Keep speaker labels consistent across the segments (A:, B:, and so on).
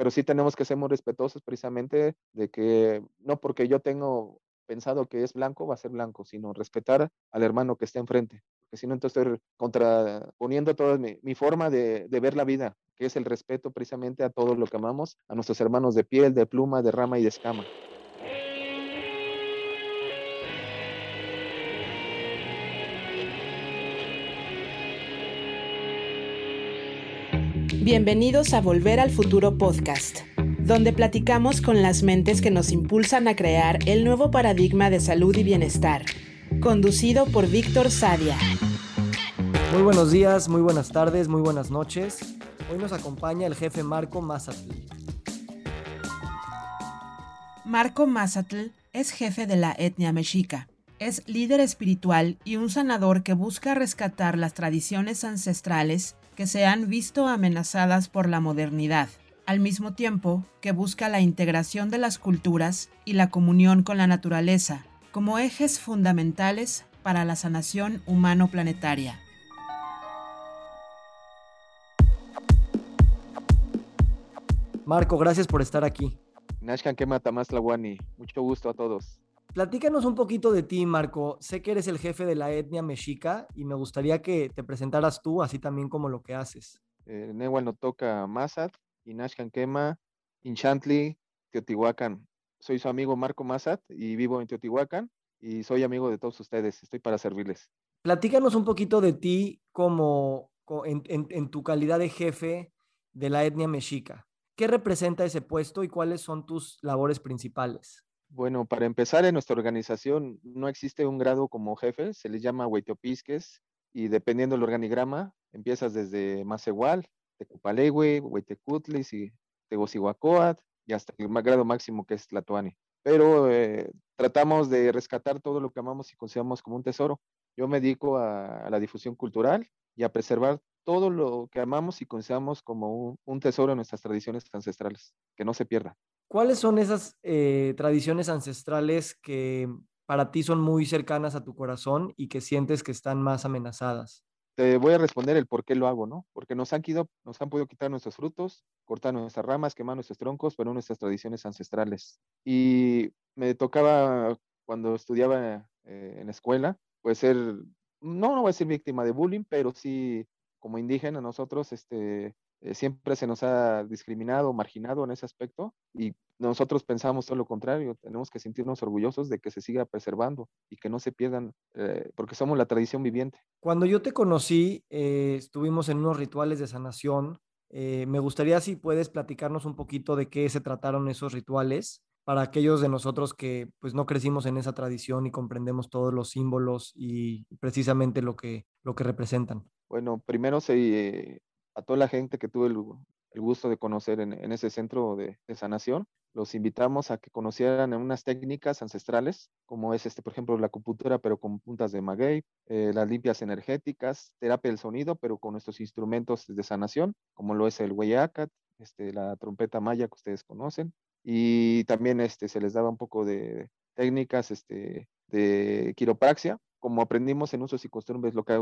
A: pero sí tenemos que ser muy respetuosos precisamente de que no porque yo tengo pensado que es blanco va a ser blanco, sino respetar al hermano que está enfrente, porque si no entonces estoy contraponiendo toda mi, forma de, de ver la vida, que es el respeto precisamente a todo lo que amamos, a nuestros hermanos de piel, de pluma, de rama y de escama.
B: Bienvenidos a Volver al Futuro Podcast, donde platicamos con las mentes que nos impulsan a crear el nuevo paradigma de salud y bienestar, conducido por Víctor Sadia.
C: Muy buenos días, muy buenas tardes, muy buenas noches. Hoy nos acompaña el jefe Marco Mazatl.
B: Marco Mazatl es jefe de la etnia mexica. Es líder espiritual y un sanador que busca rescatar las tradiciones ancestrales que se han visto amenazadas por la modernidad, al mismo tiempo que busca la integración de las culturas y la comunión con la naturaleza como ejes fundamentales para la sanación humano-planetaria.
C: Marco, gracias por estar aquí.
A: Nashkan más Lawani, mucho gusto a todos.
C: Platícanos un poquito de ti, Marco. Sé que eres el jefe de la etnia mexica y me gustaría que te presentaras tú, así también como lo que haces.
A: Eh, Nehual no toca Mazat, Inashkan Kema, Inchantli, Teotihuacán. Soy su amigo Marco Mazat y vivo en Teotihuacán y soy amigo de todos ustedes. Estoy para servirles.
C: Platícanos un poquito de ti como en, en tu calidad de jefe de la etnia mexica. ¿Qué representa ese puesto y cuáles son tus labores principales?
A: Bueno, para empezar, en nuestra organización no existe un grado como jefe, se le llama Huiteopisques y dependiendo del organigrama, empiezas desde Macehual, Tecupalegue, Huitecutlis y y hasta el grado máximo que es Tlatoani. Pero eh, tratamos de rescatar todo lo que amamos y consideramos como un tesoro. Yo me dedico a, la difusión cultural y a preservar todo lo que amamos y consideramos como un, un tesoro en nuestras tradiciones ancestrales, que no se pierda.
C: ¿Cuáles son esas eh, tradiciones ancestrales que para ti son muy cercanas a tu corazón y que sientes que están más amenazadas?
A: Te voy a responder el por qué lo hago, ¿no? Porque nos han, nos han podido quitar nuestros frutos, cortar nuestras ramas, quemar nuestros troncos, pero nuestras tradiciones ancestrales. Y me tocaba, cuando estudiaba eh, en escuela, pues ser, no, no voy a ser víctima de bullying, pero sí como indígena nosotros, este, eh, siempre se nos ha discriminado, marginado en ese aspecto y nosotros pensamos todo lo contrario, tenemos que sentirnos orgullosos de que se siga preservando y que no se pierdan, eh, porque somos la tradición viviente.
C: Cuando yo te conocí, eh, estuvimos en unos rituales de sanación. me gustaría si puedes platicarnos un poquito de qué se trataron esos rituales para aquellos de nosotros que pues no crecimos en esa tradición y comprendemos todos los símbolos y precisamente lo que, lo que representan.
A: Bueno, primero se, a toda la gente que tuve el, gusto de conocer en, ese centro de, sanación. Los invitamos a que conocieran unas técnicas ancestrales, como es, este, por ejemplo, la acupuntura, pero con puntas de maguey, eh, las limpias energéticas, terapia del sonido, pero con nuestros instrumentos de sanación, como lo es el hueyacat, este, la trompeta maya que ustedes conocen, y también este, se les daba un poco de técnicas este, de quiropraxia, como aprendimos en usos y costumbres, lo que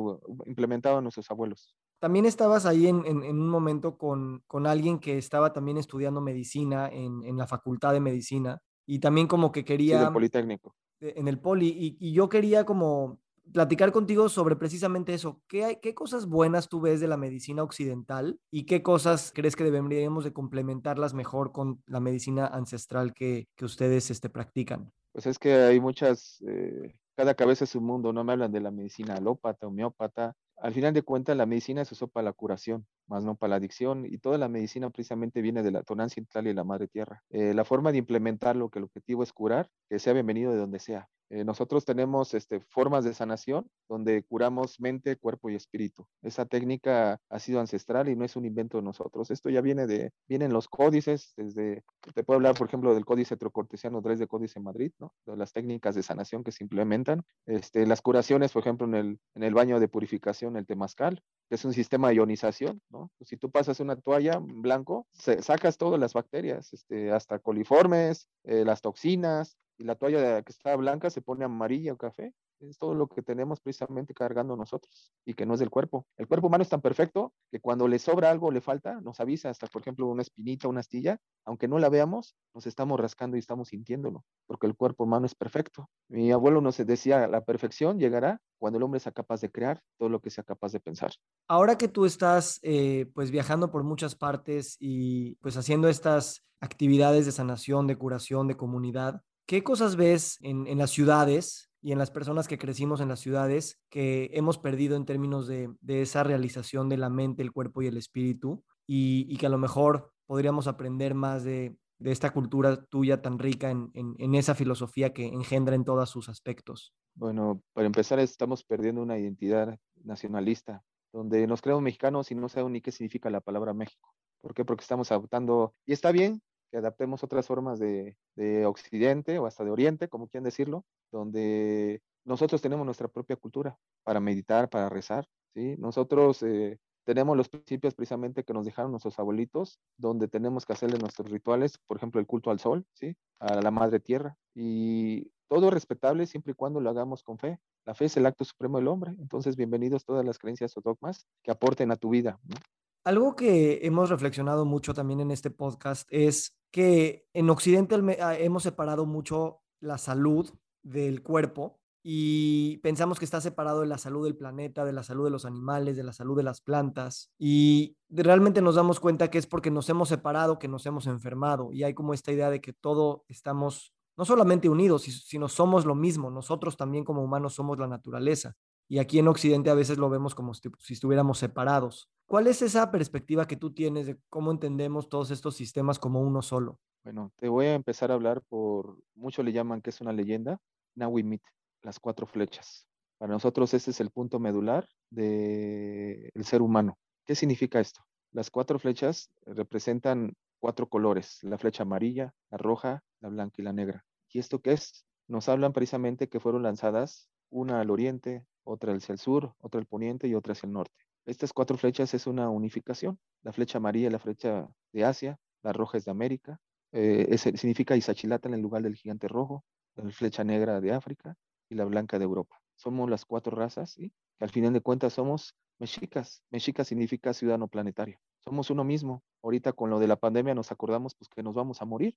A: implementaban nuestros abuelos.
C: También estabas ahí en, un momento con, alguien que estaba también estudiando medicina en, la facultad de medicina y también como que quería...
A: Sí, el Politécnico.
C: En el Poli. Y, y, yo quería como platicar contigo sobre precisamente eso. ¿Qué, ¿Qué cosas buenas tú ves de la medicina occidental y qué cosas crees que deberíamos de complementarlas mejor con la medicina ancestral que, que ustedes este, practican?
A: Pues es que hay muchas eh, cada cabeza es un mundo, no me hablan de la medicina alópata, homeópata. Al final de cuentas, la medicina se usó para la curación, más no para la adicción, y toda la medicina precisamente viene de la tonancia intral y la madre tierra. Eh, la forma de implementarlo, que el objetivo es curar, que sea bienvenido de donde sea. Eh, nosotros tenemos este, formas de sanación donde curamos mente, cuerpo y espíritu. Esa técnica ha sido ancestral y no es un invento de nosotros. Esto ya viene de, vienen los códices, desde, te puedo hablar, por ejemplo, del códice trocortesiano 3 de Códice Madrid, ¿no? De las técnicas de sanación que se implementan. Este, las curaciones, por ejemplo, en el, en el baño de purificación, el temazcal, que es un sistema de ionización, ¿no? Si tú pasas una toalla blanco, sacas todas las bacterias, este, hasta coliformes, eh, las toxinas, y la toalla que está blanca se pone amarilla o café es todo lo que tenemos precisamente cargando nosotros y que no es del cuerpo. El cuerpo humano es tan perfecto que cuando le sobra algo, le falta, nos avisa hasta, por ejemplo, una espinita, una astilla, aunque no la veamos, nos estamos rascando y estamos sintiéndolo, porque el cuerpo humano es perfecto. Mi abuelo nos decía, la perfección llegará cuando el hombre sea capaz de crear todo lo que sea capaz de pensar.
C: Ahora que tú estás eh, pues viajando por muchas partes y pues haciendo estas actividades de sanación, de curación, de comunidad, ¿qué cosas ves en, en las ciudades y en las personas que crecimos en las ciudades que hemos perdido en términos de, de esa realización de la mente, el cuerpo y el espíritu y, y que a lo mejor podríamos aprender más de, de esta cultura tuya tan rica en, en, en, esa filosofía que engendra en todos sus aspectos?
A: Bueno, para empezar, estamos perdiendo una identidad nacionalista, donde nos creemos mexicanos y no sabemos ni qué significa la palabra México. ¿Por qué? Porque estamos adoptando, y está bien que adaptemos otras formas de, de Occidente o hasta de Oriente, como quieran decirlo, donde nosotros tenemos nuestra propia cultura para meditar, para rezar, ¿sí? Nosotros eh, tenemos los principios precisamente que nos dejaron nuestros abuelitos, donde tenemos que hacerle nuestros rituales, por ejemplo, el culto al sol, ¿sí? a la madre tierra. Y todo es respetable siempre y cuando lo hagamos con fe. La fe es el acto supremo del hombre. Entonces, bienvenidos todas las creencias o dogmas que aporten a tu vida. ¿no?
C: Algo que hemos reflexionado mucho también en este podcast es que en Occidente ah, hemos separado mucho la salud del cuerpo y pensamos que está separado de la salud del planeta, de la salud de los animales, de la salud de las plantas y realmente nos damos cuenta que es porque nos hemos separado que nos hemos enfermado y hay como esta idea de que todo estamos no solamente unidos, sino somos lo mismo, nosotros también como humanos somos la naturaleza y aquí en Occidente a veces lo vemos como si, estuviéramos separados. ¿Cuál es esa perspectiva que tú tienes de cómo entendemos todos estos sistemas como uno solo?
A: Bueno, te voy a empezar a hablar por, muchos le llaman que es una leyenda, Nawimit, las cuatro flechas. Para nosotros ese es el punto medular del el ser humano. ¿Qué significa esto? Las cuatro flechas representan cuatro colores, la flecha amarilla, la roja, la blanca y la negra. ¿Y esto qué es? Nos hablan precisamente que fueron lanzadas una al oriente, otra hacia el sur, otra al poniente y otra hacia el norte. Estas cuatro flechas es una unificación. La flecha amarilla es la flecha de Asia, la roja es de América, eh, significa Isachilata en el lugar del gigante rojo, la flecha negra de África y la blanca de Europa. Somos las cuatro razas y al final de cuentas somos mexicas. Mexica significa ciudadano planetario. Somos uno mismo. Ahorita con lo de la pandemia nos acordamos pues que nos vamos a morir.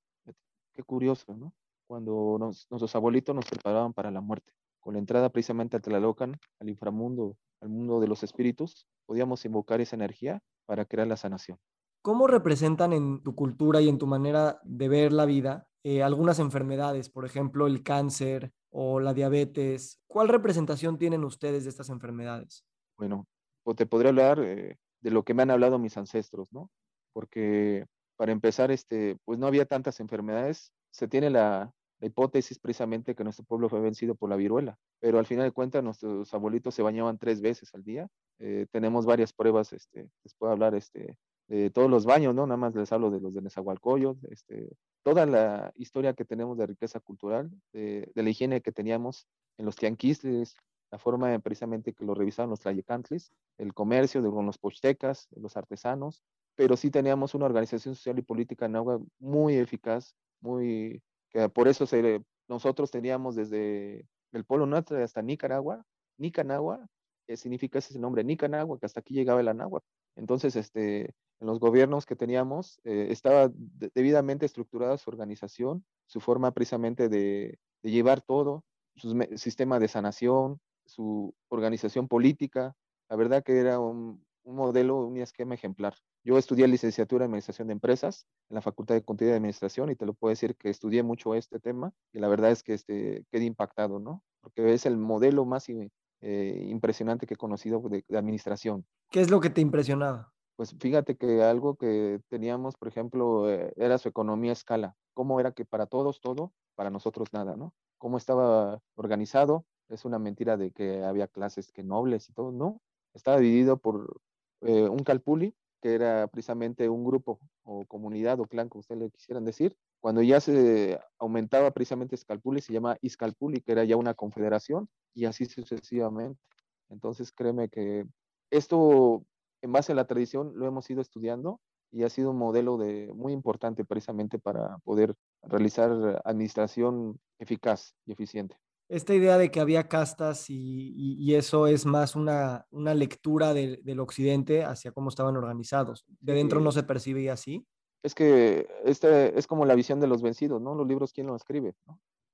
A: Qué curioso, ¿no? Cuando nuestros abuelitos nos preparaban para la muerte con la entrada precisamente al Tlalocan, al inframundo, al mundo de los espíritus, podíamos invocar esa energía para crear la sanación.
C: ¿Cómo representan en tu cultura y en tu manera de ver la vida eh, algunas enfermedades, por ejemplo, el cáncer o la diabetes? ¿Cuál representación tienen ustedes de estas enfermedades?
A: Bueno, pues te podría hablar eh, de lo que me han hablado mis ancestros, ¿no? Porque para empezar, este, pues no había tantas enfermedades. Se tiene la, la hipótesis precisamente que nuestro pueblo fue vencido por la viruela, pero al final de cuentas nuestros abuelitos se bañaban tres veces al día. Eh, tenemos varias pruebas, este, les puedo hablar este, de todos los baños, ¿no? Nada más les hablo de los de Nezahualcóyotl, este, toda la historia que tenemos de riqueza cultural, de, la higiene que teníamos en los tianquisles, la forma precisamente que lo revisaban los tlayecantles, el comercio de los pochtecas, los artesanos, pero sí teníamos una organización social y política en agua muy eficaz, muy que por eso nosotros teníamos desde el Polo Norte hasta Nicaragua, Nicanagua, que significa ese nombre, Nicanagua, que hasta aquí llegaba el Anáhuac. Entonces, este, en los gobiernos que teníamos, eh, estaba de, debidamente estructurada su organización, su forma precisamente de, de llevar todo, su sistema de sanación, su organización política. La verdad que era un, un modelo, un esquema ejemplar. Yo estudié licenciatura en Administración de Empresas en la Facultad de Contabilidad y Administración y te lo puedo decir que estudié mucho este tema y la verdad es que este, quedé impactado, ¿no? Porque es el modelo más eh, impresionante que he conocido de, de, administración.
C: ¿Qué es lo que te impresionaba?
A: Pues fíjate que algo que teníamos, por ejemplo, eh, era su economía a escala. ¿Cómo era que para todos todo, para nosotros nada, ¿no? ¿Cómo estaba organizado? Es una mentira de que había clases que nobles y todo, ¿no? Estaba dividido por eh, un calpuli que era precisamente un grupo o comunidad o clan, como ustedes le quisieran decir. Cuando ya se aumentaba precisamente Scalpuli, se llama Iscalpuli, que era ya una confederación, y así sucesivamente. Entonces, créeme que esto, en base a la tradición, lo hemos ido estudiando y ha sido un modelo de, muy importante precisamente para poder realizar administración eficaz y eficiente.
C: Esta idea de que había castas y, eso es más una, una lectura del occidente hacia cómo estaban organizados. ¿De dentro no se percibe así?
A: Es que este es como la visión de los vencidos, ¿no? Los libros, ¿quién los escribe?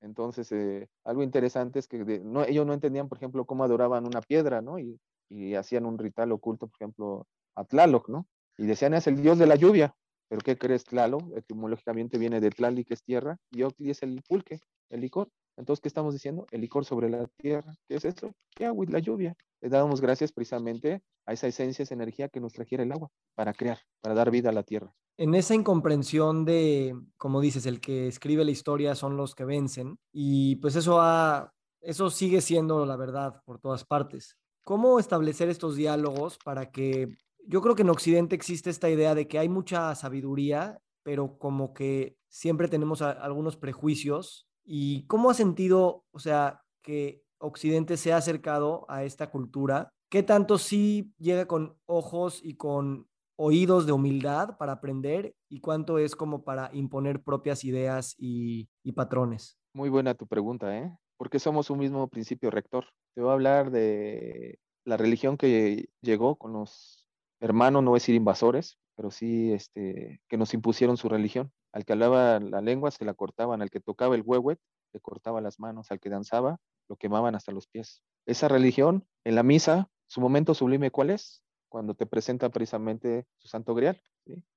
A: Entonces, eh, algo interesante es que no, ellos no entendían, por ejemplo, cómo adoraban una piedra, ¿no? Y, y hacían un ritual oculto, por ejemplo, a Tlaloc, ¿no? Y decían, es el dios de la lluvia. ¿Pero qué crees, Tlaloc? Etimológicamente viene de Tlali, que es tierra, y Octli es el pulque, el licor. Entonces, ¿qué estamos diciendo? El licor sobre la tierra. ¿Qué es esto? ¿Qué agua la lluvia? Le damos gracias precisamente a esa esencia, esa energía que nos trajera el agua para crear, para dar vida a la tierra.
C: En esa incomprensión de, como dices, el que escribe la historia son los que vencen, y pues eso, ha, eso sigue siendo la verdad por todas partes. ¿Cómo establecer estos diálogos para que yo creo que en Occidente existe esta idea de que hay mucha sabiduría, pero como que siempre tenemos algunos prejuicios ¿Y cómo ha sentido, o sea, que Occidente se ha acercado a esta cultura? ¿Qué tanto sí llega con ojos y con oídos de humildad para aprender y cuánto es como para imponer propias ideas y, patrones?
A: Muy buena tu pregunta, ¿eh? Porque somos un mismo principio rector. Te voy a hablar de la religión que llegó con los hermanos, no voy a decir invasores, pero sí este, que nos impusieron su religión. Al que hablaba la lengua se la cortaban, al que tocaba el huehuet le cortaba las manos, al que danzaba lo quemaban hasta los pies. Esa religión, en la misa, su momento sublime, ¿cuál es? Cuando te presenta precisamente su santo grial,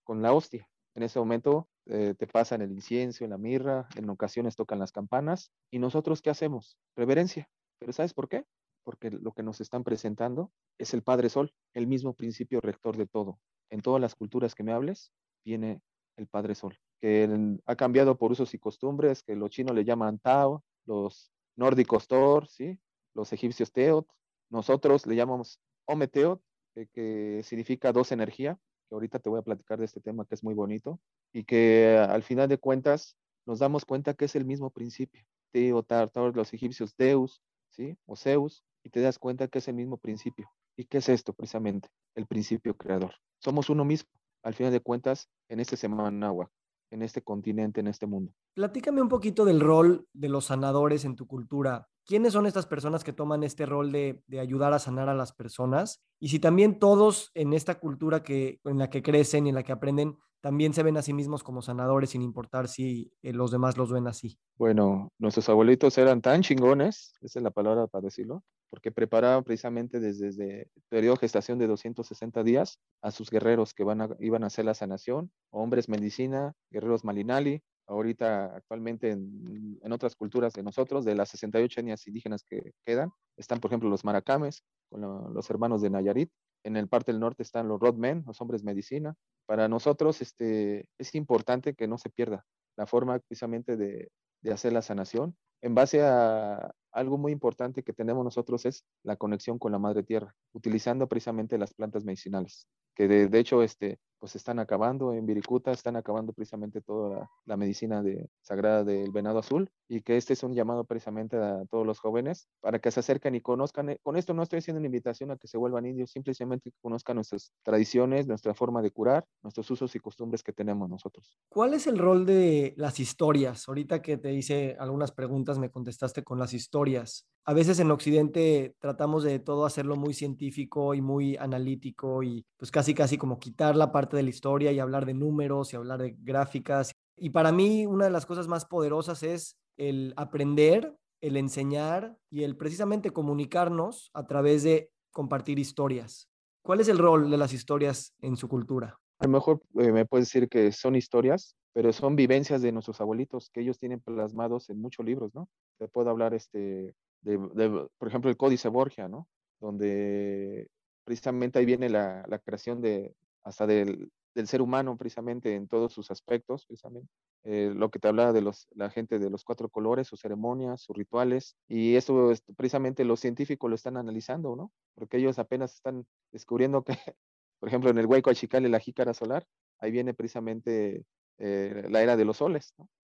A: con la hostia. En ese momento eh, te pasan el incienso, la mirra, en ocasiones tocan las campanas. ¿Y nosotros qué hacemos? Reverencia. ¿Pero sabes por qué? Porque lo que nos están presentando es el Padre Sol, el mismo principio rector de todo. En todas las culturas que me hables, viene el Padre Sol que ha cambiado por usos y costumbres, que los chinos le llaman Tao, los nórdicos Thor, ¿sí? los egipcios Teot, nosotros le llamamos Ometeot, que, significa dos energía, que ahorita te voy a platicar de este tema que es muy bonito, y que al final de cuentas nos damos cuenta que es el mismo principio. Teo, Tar, los egipcios Deus, ¿sí? o Zeus, y te das cuenta que es el mismo principio. ¿Y qué es esto precisamente? El principio creador. Somos uno mismo, al final de cuentas, en este agua en este continente, en este mundo.
C: Platícame un poquito del rol de los sanadores en tu cultura. ¿Quiénes son estas personas que toman este rol de, ayudar a sanar a las personas? Y si también todos en esta cultura que, en la que crecen y en la que aprenden también se ven a sí mismos como sanadores sin importar si eh, los demás los ven así.
A: Bueno, nuestros abuelitos eran tan chingones, esa es la palabra para decirlo, porque preparaban precisamente desde, el periodo de gestación de 260 días a sus guerreros que van a, iban a hacer la sanación, hombres medicina, guerreros malinali, ahorita actualmente en, en, otras culturas de nosotros, de las 68 etnias indígenas que quedan, están por ejemplo los maracames, con los hermanos de Nayarit, en el parte del norte están los Rodmen, los hombres medicina. Para nosotros este, es importante que no se pierda la forma precisamente de, de hacer la sanación en base a algo muy importante que tenemos nosotros es la conexión con la madre tierra, utilizando precisamente las plantas medicinales, que de, hecho este, pues están acabando en Viricuta, están acabando precisamente toda la, medicina de, sagrada del venado azul y que este es un llamado precisamente a todos los jóvenes para que se acerquen y conozcan. Eh, con esto no estoy haciendo una invitación a que se vuelvan indios, simplemente que conozcan nuestras tradiciones, nuestra forma de curar, nuestros usos y costumbres que tenemos nosotros.
C: ¿Cuál es el rol de las historias? Ahorita que te hice algunas preguntas, me contestaste con las historias. A veces en Occidente tratamos de todo hacerlo muy científico y muy analítico y pues casi casi como quitar la parte de la historia y hablar de números y hablar de gráficas. Y para mí una de las cosas más poderosas es el aprender, el enseñar y el precisamente comunicarnos a través de compartir historias. ¿Cuál es el rol de las historias en su cultura?
A: A lo mejor eh, me puedes decir que son historias, pero son vivencias de nuestros abuelitos que ellos tienen plasmados en muchos libros, ¿no? Te puedo hablar, este, por ejemplo, el Códice Borgia, ¿no? Donde precisamente ahí viene la, la creación de, hasta del, del, ser humano precisamente en todos sus aspectos, precisamente. Eh, lo que te hablaba de los, la gente de los cuatro colores, sus ceremonias, sus rituales, y eso precisamente los científicos lo están analizando, ¿no? Porque ellos apenas están descubriendo que, por ejemplo, en el Hueco Achicale, la jícara solar, ahí viene precisamente eh, la era de los soles.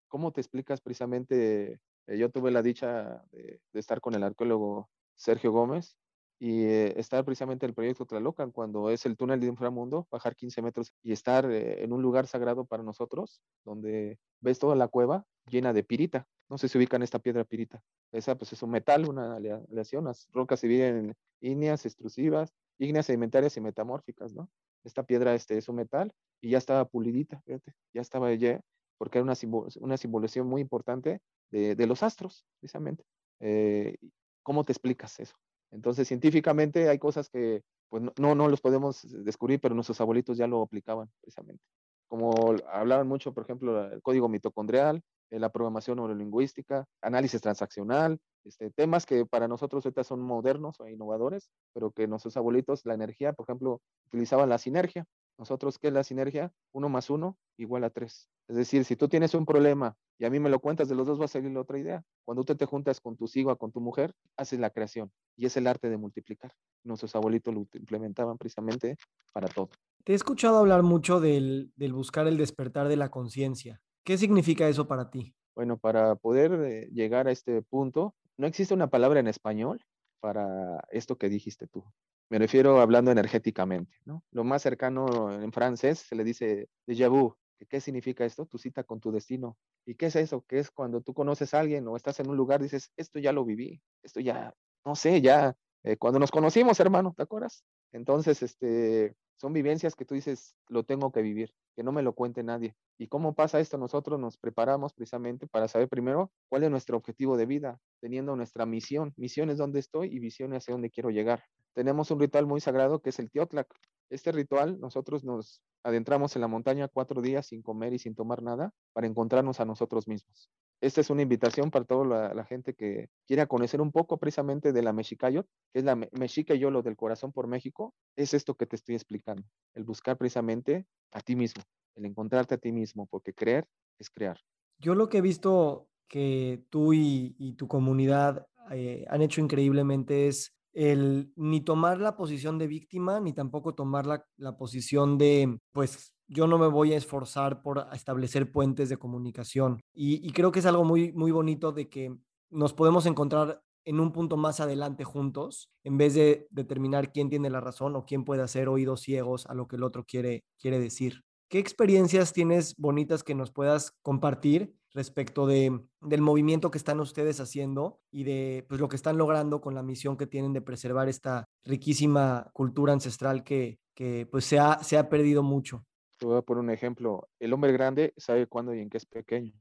A: ¿Cómo te explicas precisamente? Eh, yo tuve la dicha de, estar con el arqueólogo Sergio Gómez, y eh, estar precisamente en el proyecto Tlalocan, cuando es el túnel de inframundo, bajar 15 metros y estar eh, en un lugar sagrado para nosotros, donde ves toda la cueva llena de pirita. No sé si ubican esta piedra pirita. Esa pues es un metal, una aleación. Las rocas se dividen en ígneas, extrusivas, ígneas sedimentarias y metamórficas, ¿no? Esta piedra este, es un metal y ya estaba pulidita, ya estaba ya, porque era una, simbolización muy importante de, los astros, precisamente. Eh, ¿Cómo te explicas eso? Entonces, científicamente hay cosas que pues no, no los podemos descubrir, pero nuestros abuelitos ya lo aplicaban precisamente. Como hablaban mucho, por ejemplo, el código mitocondrial, eh, la programación neurolingüística, análisis transaccional, este, temas que para nosotros ahorita son modernos o innovadores, pero que nuestros abuelitos, la energía, por ejemplo, utilizaban la sinergia. Nosotros, ¿qué es la sinergia? Uno más uno igual a tres. Es decir, si tú tienes un problema y a mí me lo cuentas, de los dos va a salir la otra idea. Cuando tú te juntas con tu o con tu mujer, haces la creación y es el arte de multiplicar. Nuestros abuelitos lo implementaban precisamente para todo.
C: Te he escuchado hablar mucho del, del buscar el despertar de la conciencia. ¿Qué significa eso para ti?
A: Bueno, para poder eh, llegar a este punto, no existe una palabra en español para esto que dijiste tú. Me refiero hablando energéticamente, ¿no? Lo más cercano en francés se le dice déjà vu. ¿Qué significa esto? Tu cita con tu destino. ¿Y qué es eso? ¿Qué es cuando tú conoces a alguien o estás en un lugar, dices, esto ya lo viví, esto ya, no sé, ya, eh, cuando nos conocimos, hermano, ¿te acuerdas? Entonces, este, son vivencias que tú dices, lo tengo que vivir, que no me lo cuente nadie. ¿Y cómo pasa esto? Nosotros nos preparamos precisamente para saber primero cuál es nuestro objetivo de vida, teniendo nuestra misión. Misión es dónde estoy y visión es hacia dónde quiero llegar. Tenemos un ritual muy sagrado que es el Teotlac. Este ritual, nosotros nos adentramos en la montaña cuatro días sin comer y sin tomar nada para encontrarnos a nosotros mismos. Esta es una invitación para toda la, gente que quiera conocer un poco precisamente de la Mexicayot, que es la Mexica y lo del corazón por México. Es esto que te estoy explicando, el buscar precisamente a ti mismo, el encontrarte a ti mismo, porque creer es crear.
C: Yo lo que he visto que tú y, tu comunidad eh, han hecho increíblemente es el ni tomar la posición de víctima, ni tampoco tomar la, la, posición de, pues yo no me voy a esforzar por establecer puentes de comunicación. Y, y, creo que es algo muy, muy bonito de que nos podemos encontrar en un punto más adelante juntos, en vez de determinar quién tiene la razón o quién puede hacer oídos ciegos a lo que el otro quiere, quiere decir. ¿Qué experiencias tienes bonitas que nos puedas compartir respecto de, del movimiento que están ustedes haciendo y de pues, lo que están logrando con la misión que tienen de preservar esta riquísima cultura ancestral que, que pues, se, ha, se ha perdido mucho?
A: Te voy a poner un ejemplo. El hombre grande sabe cuándo y en qué es pequeño.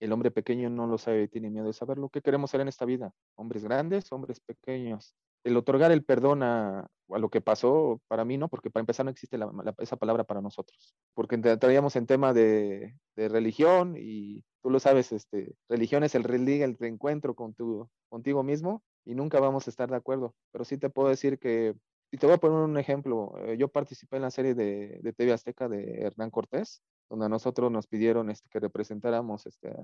A: El hombre pequeño no lo sabe, tiene miedo de saber lo que queremos ser en esta vida. Hombres grandes, hombres pequeños el otorgar el perdón a, lo que pasó, para mí no, porque para empezar no existe esa palabra para nosotros, porque entraríamos en tema de, religión y tú lo sabes, este, religión es el el reencuentro con tu, contigo mismo y nunca vamos a estar de acuerdo, pero sí te puedo decir que, y te voy a poner un ejemplo, eh, yo participé en la serie de, de TV Azteca de Hernán Cortés, donde a nosotros nos pidieron este, que representáramos este,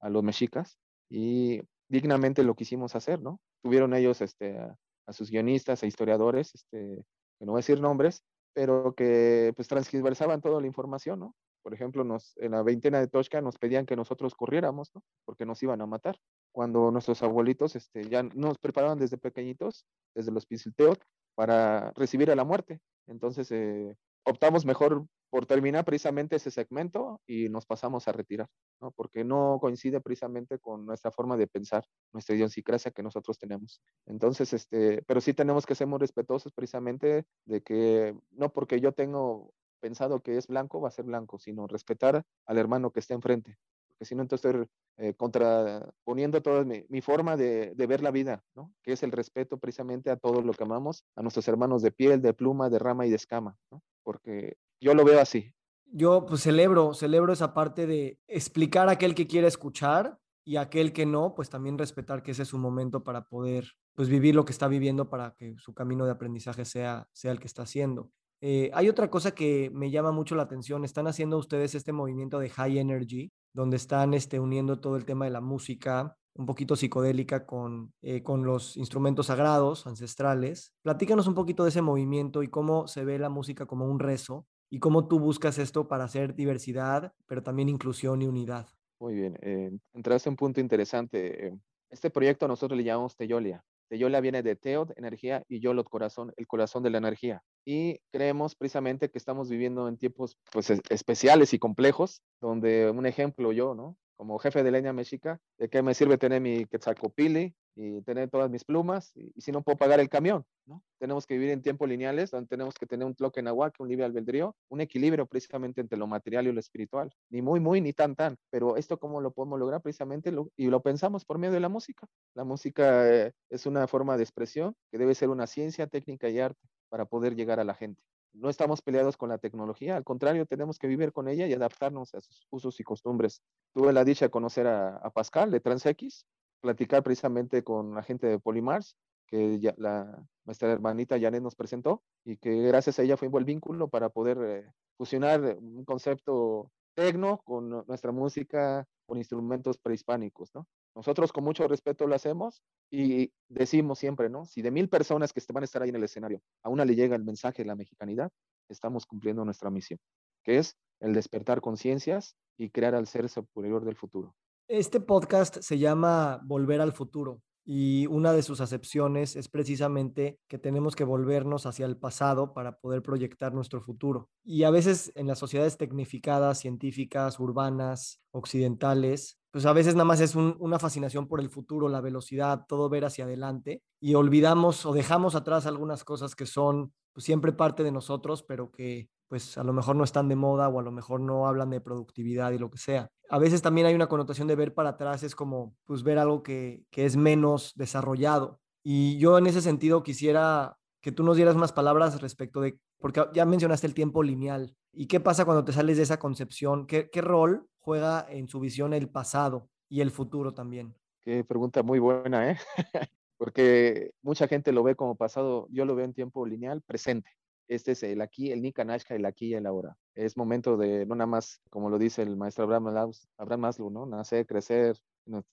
A: a los mexicas y dignamente lo quisimos hacer, ¿no? Tuvieron ellos este, a sus guionistas e historiadores, este, que no voy a decir nombres, pero que pues transversaban toda la información, ¿no? Por ejemplo, nos, en la veintena de Tosca nos pedían que nosotros corriéramos, ¿no? Porque nos iban a matar. Cuando nuestros abuelitos este, ya nos preparaban desde pequeñitos, desde los pisilteos, para recibir a la muerte. Entonces, eh, optamos mejor por terminar precisamente ese segmento y nos pasamos a retirar, ¿no? porque no coincide precisamente con nuestra forma de pensar, nuestra idiosincrasia que nosotros tenemos. Entonces, este, pero sí tenemos que ser muy respetuosos precisamente de que no porque yo tengo pensado que es blanco va a ser blanco, sino respetar al hermano que está enfrente, porque si no, entonces estoy eh, contraponiendo toda mi, forma de, ver la vida, ¿no? que es el respeto precisamente a todo lo que amamos, a nuestros hermanos de piel, de pluma, de rama y de escama. Porque yo lo veo así.
C: Yo pues celebro, celebro esa parte de explicar a aquel que quiere escuchar y aquel que no, pues también respetar que ese es su momento para poder pues vivir lo que está viviendo para que su camino de aprendizaje sea, sea el que está haciendo. Eh, hay otra cosa que me llama mucho la atención. Están haciendo ustedes este movimiento de high energy, donde están este, uniendo todo el tema de la música, un poquito psicodélica con, eh, con los instrumentos sagrados, ancestrales. Platícanos un poquito de ese movimiento y cómo se ve la música como un rezo y cómo tú buscas esto para hacer diversidad, pero también inclusión y unidad.
A: Muy bien, eh, entraste un punto interesante. Eh, este proyecto nosotros le llamamos Teyolia. Teyolia viene de Teod, energía, y Yolot, corazón, el corazón de la energía. Y creemos precisamente que estamos viviendo en tiempos pues, especiales y complejos, donde un ejemplo yo, ¿no? Como jefe de leña mexica, ¿de qué me sirve tener mi quetzalcopili y tener todas mis plumas y, si no puedo pagar el camión? ¿no? Tenemos que vivir en tiempos lineales, donde tenemos que tener un toque en agua, un libre albedrío, un equilibrio precisamente entre lo material y lo espiritual. Ni muy, muy, ni tan, tan. Pero esto, ¿cómo lo podemos lograr? Precisamente y lo pensamos por medio de la música. La música eh, es una forma de expresión que debe ser una ciencia, técnica y arte para poder llegar a la gente no estamos peleados con la tecnología, al contrario, tenemos que vivir con ella y adaptarnos a sus usos y costumbres. Tuve la dicha de conocer a, Pascal de TransX, platicar precisamente con la gente de Polymars, que ya, la, nuestra hermanita Janet nos presentó y que gracias a ella fue un buen vínculo para poder eh, fusionar un concepto tecno con nuestra música, con instrumentos prehispánicos, ¿no? Nosotros con mucho respeto lo hacemos y decimos siempre, ¿no? Si de mil personas que van a estar ahí en el escenario, a una le llega el mensaje de la mexicanidad, estamos cumpliendo nuestra misión, que es el despertar conciencias y crear al ser superior del futuro.
C: Este podcast se llama Volver al futuro y una de sus acepciones es precisamente que tenemos que volvernos hacia el pasado para poder proyectar nuestro futuro. Y a veces en las sociedades tecnificadas, científicas, urbanas, occidentales, pues a veces nada más es una fascinación por el futuro, la velocidad, todo ver hacia adelante y olvidamos o dejamos atrás algunas cosas que son pues, siempre parte de nosotros, pero que pues a lo mejor no están de moda o a lo mejor no hablan de productividad y lo que sea. A veces también hay una connotación de ver para atrás, es como pues ver algo que, que es menos desarrollado. Y yo en ese sentido quisiera que tú nos dieras unas palabras respecto de, porque ya mencionaste el tiempo lineal, ¿y qué pasa cuando te sales de esa concepción? ¿Qué, qué rol juega en su visión el pasado y el futuro también?
A: Qué pregunta muy buena, ¿eh? porque mucha gente lo ve como pasado, yo lo veo en tiempo lineal, presente. Este es el aquí, el Nikanashka, el aquí y el ahora. Es momento de, no nada más, como lo dice el maestro Abraham, Abraham Maslow, ¿no? Nacer, crecer,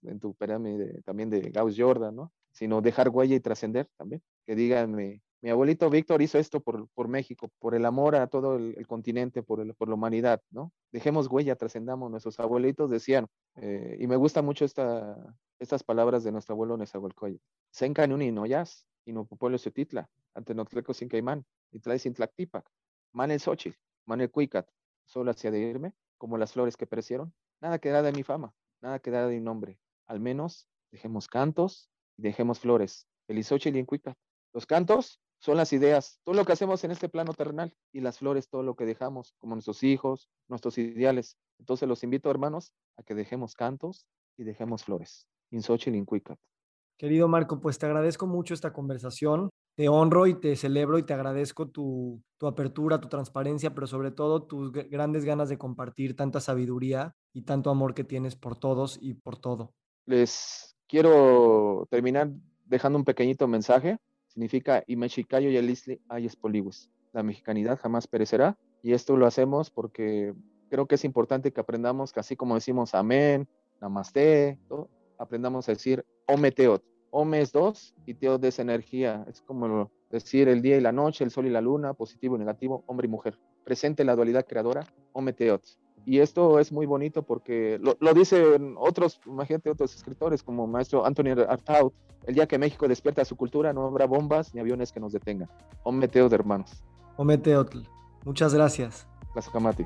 A: en tu pirámide también de Gauss Jordan, ¿no? Sino dejar huella y trascender también. Que digan, mi, abuelito Víctor hizo esto por, por México, por el amor a todo el, continente, por, el, por la humanidad, ¿no? Dejemos huella, trascendamos. Nuestros abuelitos decían, eh, y me gusta mucho esta, estas palabras de nuestro abuelo Nezahualcóyotl. Senca nuni no yas, y no pueblo titla, ante notleco sin caimán tlactipac, man el Xochitl, man el cuicat, solo hacia de irme, como las flores que perecieron, nada quedará de mi fama, nada quedará de mi nombre, al menos dejemos cantos y dejemos flores, el Isochil y en cuicat. Los cantos son las ideas, todo lo que hacemos en este plano terrenal, y las flores, todo lo que dejamos, como nuestros hijos, nuestros ideales. Entonces los invito, hermanos, a que dejemos cantos y dejemos flores. In Xochitl y Cuicat.
C: Querido Marco, pues te agradezco mucho esta conversación te honro y te celebro y te agradezco tu, apertura, tu transparencia, pero sobre todo tus grandes ganas de compartir tanta sabiduría y tanto amor que tienes por todos y por todo.
A: Les quiero terminar dejando un pequeñito mensaje. Significa Imechikayo y Elisli Ayespoliwis. La mexicanidad jamás perecerá y esto lo hacemos porque creo que es importante que aprendamos que así como decimos amén, namaste, aprendamos a decir ometeot Ome es dos y Teod es energía. Es como decir el día y la noche, el sol y la luna, positivo y negativo, hombre y mujer. Presente la dualidad creadora, Ome Teot. Y esto es muy bonito porque lo, lo, dicen otros, imagínate, otros escritores como maestro Anthony Artaud. El día que México despierta su cultura, no habrá bombas ni aviones que nos detengan. Ome Teot, hermanos.
C: Ome Teotl. Muchas gracias.
A: Gracias, Kamati.